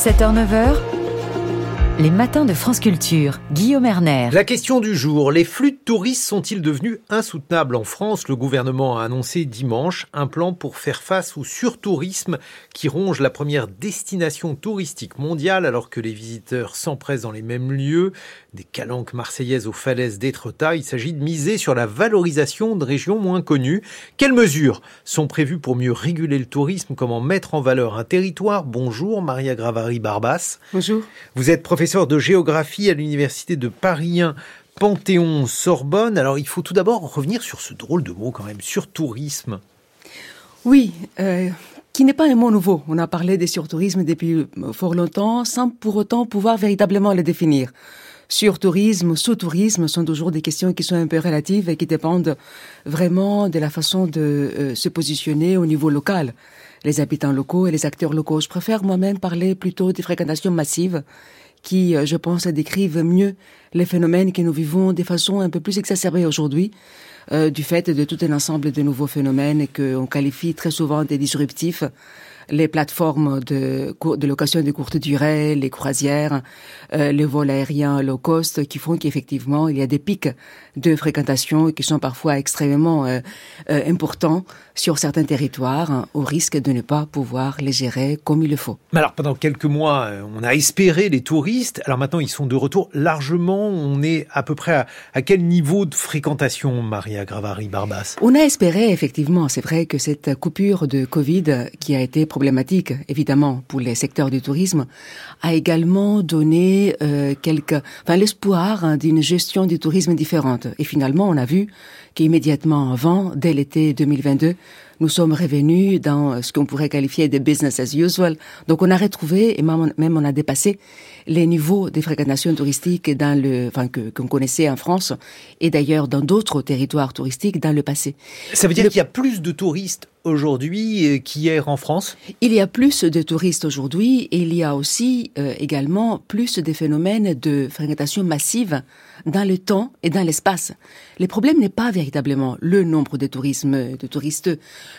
7h-9h, les matins de France Culture. Guillaume Erner. La question du jour, les flux de touristes sont-ils devenus insoutenables en France? Le gouvernement a annoncé dimanche un plan pour faire face au surtourisme qui ronge la première destination touristique mondiale alors que les visiteurs s'empressent dans les mêmes lieux, des calanques marseillaises aux falaises d'Étretat. Il s'agit de miser sur la valorisation de régions moins connues. Quelles mesures sont prévues pour mieux réguler le tourisme? Comment mettre en valeur un territoire? Bonjour Maria Gravary-Barbas. Bonjour. Vous êtes professeur de géographie à l'université de Paris 1 Panthéon Sorbonne. Alors il faut tout d'abord revenir sur ce drôle de mot quand même, surtourisme. Oui, euh, qui n'est pas un mot nouveau. On a parlé des surtourismes depuis fort longtemps sans pour autant pouvoir véritablement le définir. Surtourisme, sous-tourisme sont toujours des questions qui sont un peu relatives et qui dépendent vraiment de la façon de euh, se positionner au niveau local. Les habitants locaux et les acteurs locaux. Je préfère moi-même parler plutôt des fréquentations massives qui, euh, je pense, décrivent mieux les phénomènes que nous vivons de façon un peu plus exacerbée aujourd'hui, euh, du fait de tout un ensemble de nouveaux phénomènes qu'on qualifie très souvent de disruptifs, les plateformes de, de location de courte durée, les croisières, euh, les vols aériens low cost, qui font qu'effectivement il y a des pics de fréquentation qui sont parfois extrêmement euh, euh, importants sur certains territoires, hein, au risque de ne pas pouvoir les gérer comme il le faut. Mais alors pendant quelques mois, euh, on a espéré les touristes. Alors maintenant, ils sont de retour largement. On est à peu près à, à quel niveau de fréquentation, Maria Gravari-Barbas? On a espéré effectivement. C'est vrai que cette coupure de Covid, qui a été problématique évidemment pour les secteurs du tourisme, a également donné euh, quelques, enfin l'espoir hein, d'une gestion du tourisme différente. Et finalement, on a vu qu'immédiatement avant, dès l'été 2022, nous sommes revenus dans ce qu'on pourrait qualifier de business as usual. Donc on a retrouvé et même on a dépassé les niveaux des fréquentations touristiques dans le, enfin que qu'on connaissait en France et d'ailleurs dans d'autres territoires touristiques dans le passé. Ça veut dire qu'il y a plus de touristes aujourd'hui euh, qu'hier en France? Il y a plus de touristes aujourd'hui et il y a aussi euh, également plus de phénomènes de fréquentation massive dans le temps et dans l'espace. Le problème n'est pas véritablement le nombre de tourisme de touristes.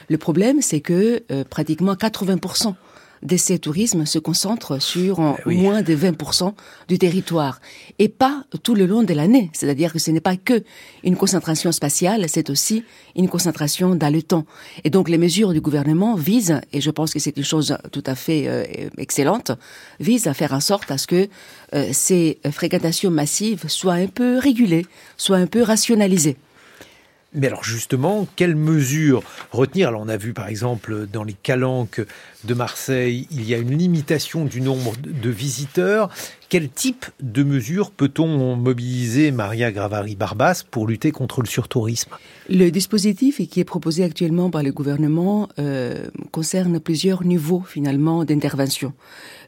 Le problème, c'est que euh, pratiquement 80% de ces tourismes se concentrent sur oui. moins de 20% du territoire et pas tout le long de l'année. C'est-à-dire que ce n'est pas que une concentration spatiale, c'est aussi une concentration dans le temps. Et donc les mesures du gouvernement visent, et je pense que c'est une chose tout à fait euh, excellente, visent à faire en sorte à ce que euh, ces fréquentations massives soient un peu régulées, soient un peu rationalisées. Mais alors justement, quelles mesures retenir? Alors on a vu par exemple dans les calanques de Marseille, il y a une limitation du nombre de visiteurs. Quel type de mesures peut-on mobiliser, Maria Gravari-Barbas, pour lutter contre le surtourisme? Le dispositif qui est proposé actuellement par le gouvernement euh, concerne plusieurs niveaux finalement d'intervention.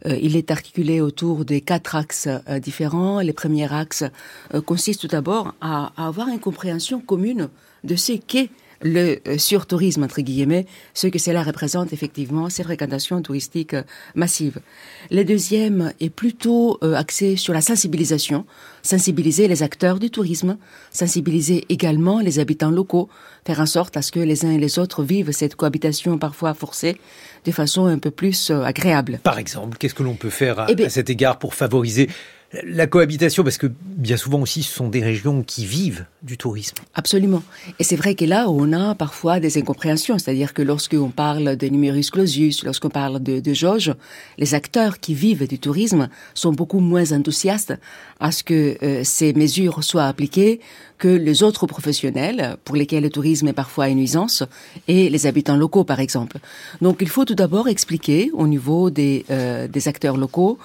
Euh, il est articulé autour de quatre axes euh, différents. Les premiers axes euh, consistent tout d'abord à, à avoir une compréhension commune de ce qu'est le surtourisme, entre guillemets, ce que cela représente effectivement, ces fréquentations touristiques massives. Le deuxième est plutôt axé sur la sensibilisation, sensibiliser les acteurs du tourisme, sensibiliser également les habitants locaux, faire en sorte à ce que les uns et les autres vivent cette cohabitation parfois forcée de façon un peu plus agréable. Par exemple, qu'est-ce que l'on peut faire à, eh bien, à cet égard pour favoriser la cohabitation, parce que bien souvent aussi, ce sont des régions qui vivent du tourisme. Absolument. Et c'est vrai que là, on a parfois des incompréhensions. C'est-à-dire que lorsqu'on parle de numerus clausus, lorsqu'on parle de, de les acteurs qui vivent du tourisme sont beaucoup moins enthousiastes à ce que euh, ces mesures soient appliquées que les autres professionnels, pour lesquels le tourisme est parfois une nuisance, et les habitants locaux, par exemple. Donc, il faut tout d'abord expliquer au niveau des, euh, des acteurs locaux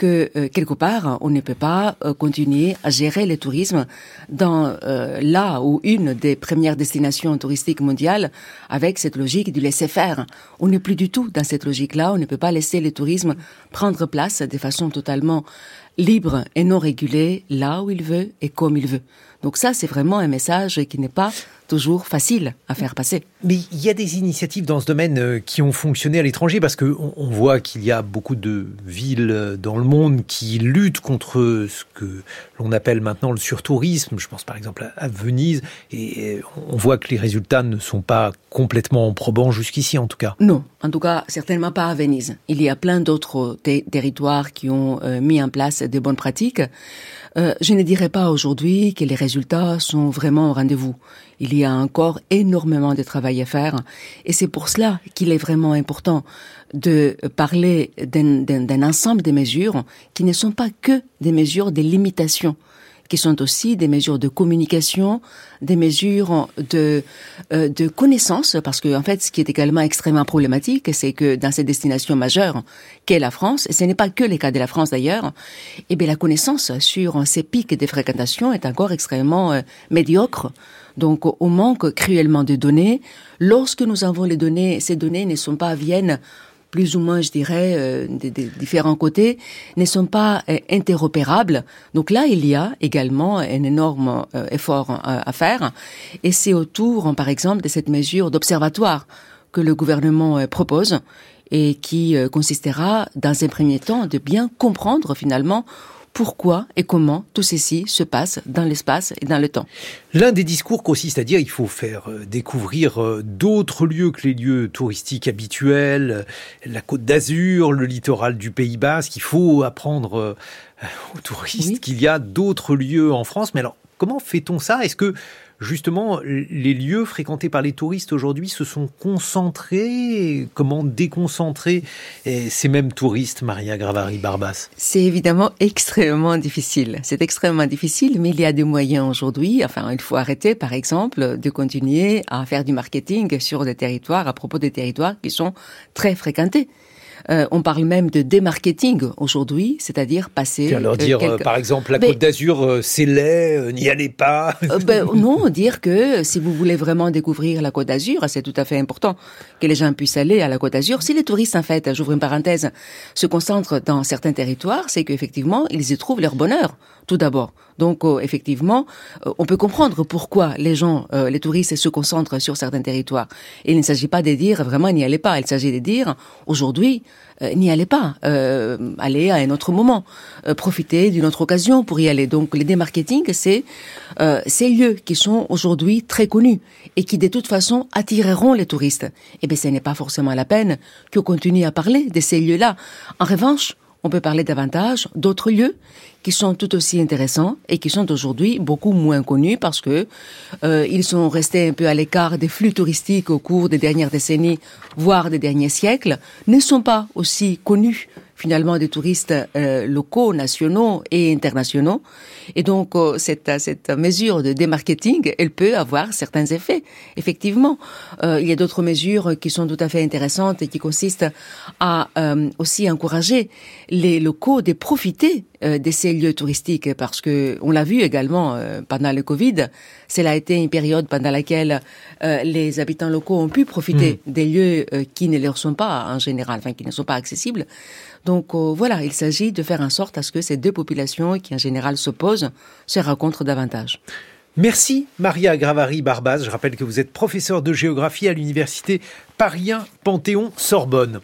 que euh, quelque part on ne peut pas euh, continuer à gérer le tourisme dans euh, là où une des premières destinations touristiques mondiales avec cette logique du laisser faire. On n'est plus du tout dans cette logique-là. On ne peut pas laisser le tourisme prendre place de façon totalement libre et non régulée là où il veut et comme il veut. Donc ça, c'est vraiment un message qui n'est pas toujours facile à faire passer. Mais il y a des initiatives dans ce domaine euh, qui ont fonctionné à l'étranger parce qu'on on voit qu'il y a beaucoup de villes euh, dans le monde qui luttent contre ce que l'on appelle maintenant le surtourisme. Je pense par exemple à Venise et on voit que les résultats ne sont pas complètement probants jusqu'ici en tout cas. Non, en tout cas certainement pas à Venise. Il y a plein d'autres territoires qui ont euh, mis en place des bonnes pratiques. Euh, je ne dirais pas aujourd'hui que les résultats sont vraiment au rendez-vous. Il y a encore énormément de travail à faire et c'est pour cela qu'il est vraiment important de parler d'un ensemble de mesures qui ne sont pas que des mesures de limitation qui sont aussi des mesures de communication, des mesures de euh, de connaissance, parce que en fait, ce qui est également extrêmement problématique, c'est que dans ces destinations majeures qu'est la France, et ce n'est pas que le cas de la France d'ailleurs, eh bien la connaissance sur ces pics de fréquentation est encore extrêmement euh, médiocre. Donc, on manque cruellement de données. Lorsque nous avons les données, ces données ne sont pas viennent plus ou moins, je dirais, euh, des, différents côtés, ne sont pas euh, interopérables. Donc là, il y a également un énorme euh, effort à faire. Et c'est autour, par exemple, de cette mesure d'observatoire que le gouvernement propose et qui consistera, dans un premier temps, de bien comprendre finalement pourquoi et comment tout ceci se passe dans l'espace et dans le temps. L'un des discours consiste à dire qu'il faut faire euh, découvrir euh, d'autres lieux que les lieux touristiques habituels, euh, la côte d'Azur, le littoral du Pays Basque, qu'il faut apprendre aux touristes qu'il y a d'autres lieux en France. Mais alors, comment fait-on ça? Est-ce que justement, les lieux fréquentés par les touristes aujourd'hui se sont concentrés? Comment déconcentrer? Ces mêmes touristes, Maria Gravari-Barbas C'est évidemment extrêmement difficile. C'est extrêmement difficile, mais il y a des moyens aujourd'hui. Enfin, il faut arrêter, par exemple, de continuer à faire du marketing sur des territoires, à propos des territoires qui sont très fréquentés. Euh, on parle même de démarketing aujourd'hui, c'est-à-dire passer. Alors dire, euh, par exemple, la Côte d'Azur, euh, c'est laid, n'y allez pas. Ben, non, dire que si vous voulez vraiment découvrir la Côte d'Azur, c'est tout à fait important que les gens puissent aller à la Côte d'Azur. Si les touristes, en fait, j'ouvre une parenthèse, se concentrent dans certains territoires, c'est qu'effectivement, ils y trouvent leur bonheur, tout d'abord. Donc, effectivement, on peut comprendre pourquoi les gens, les touristes, se concentrent sur certains territoires. il ne s'agit pas de dire vraiment n'y allez pas. Il s'agit de dire aujourd'hui, euh, n'y allez pas, euh, allez à un autre moment, euh, profitez d'une autre occasion pour y aller. Donc les démarketing, c'est ces lieux qui sont aujourd'hui très connus et qui de toute façon attireront les touristes. Eh bien, ce n'est pas forcément la peine qu'on continue à parler de ces lieux-là. En revanche, on peut parler davantage d'autres lieux qui sont tout aussi intéressants et qui sont aujourd'hui beaucoup moins connus parce que euh, ils sont restés un peu à l'écart des flux touristiques au cours des dernières décennies, voire des derniers siècles, ne sont pas aussi connus finalement des touristes euh, locaux, nationaux et internationaux. Et donc euh, cette, cette mesure de démarketing, elle peut avoir certains effets. Effectivement, euh, il y a d'autres mesures qui sont tout à fait intéressantes et qui consistent à aussi encourager les locaux de profiter de ces lieux touristiques parce que on l'a vu également pendant le Covid. Cela a été une période pendant laquelle les habitants locaux ont pu profiter mmh. des lieux qui ne leur sont pas en général, enfin qui ne sont pas accessibles. Donc euh, voilà, il s'agit de faire en sorte à ce que ces deux populations qui en général s'opposent se rencontrent davantage. Merci Maria Gravari Barbaz. Je rappelle que vous êtes professeur de géographie à l'université Paris Panthéon Sorbonne.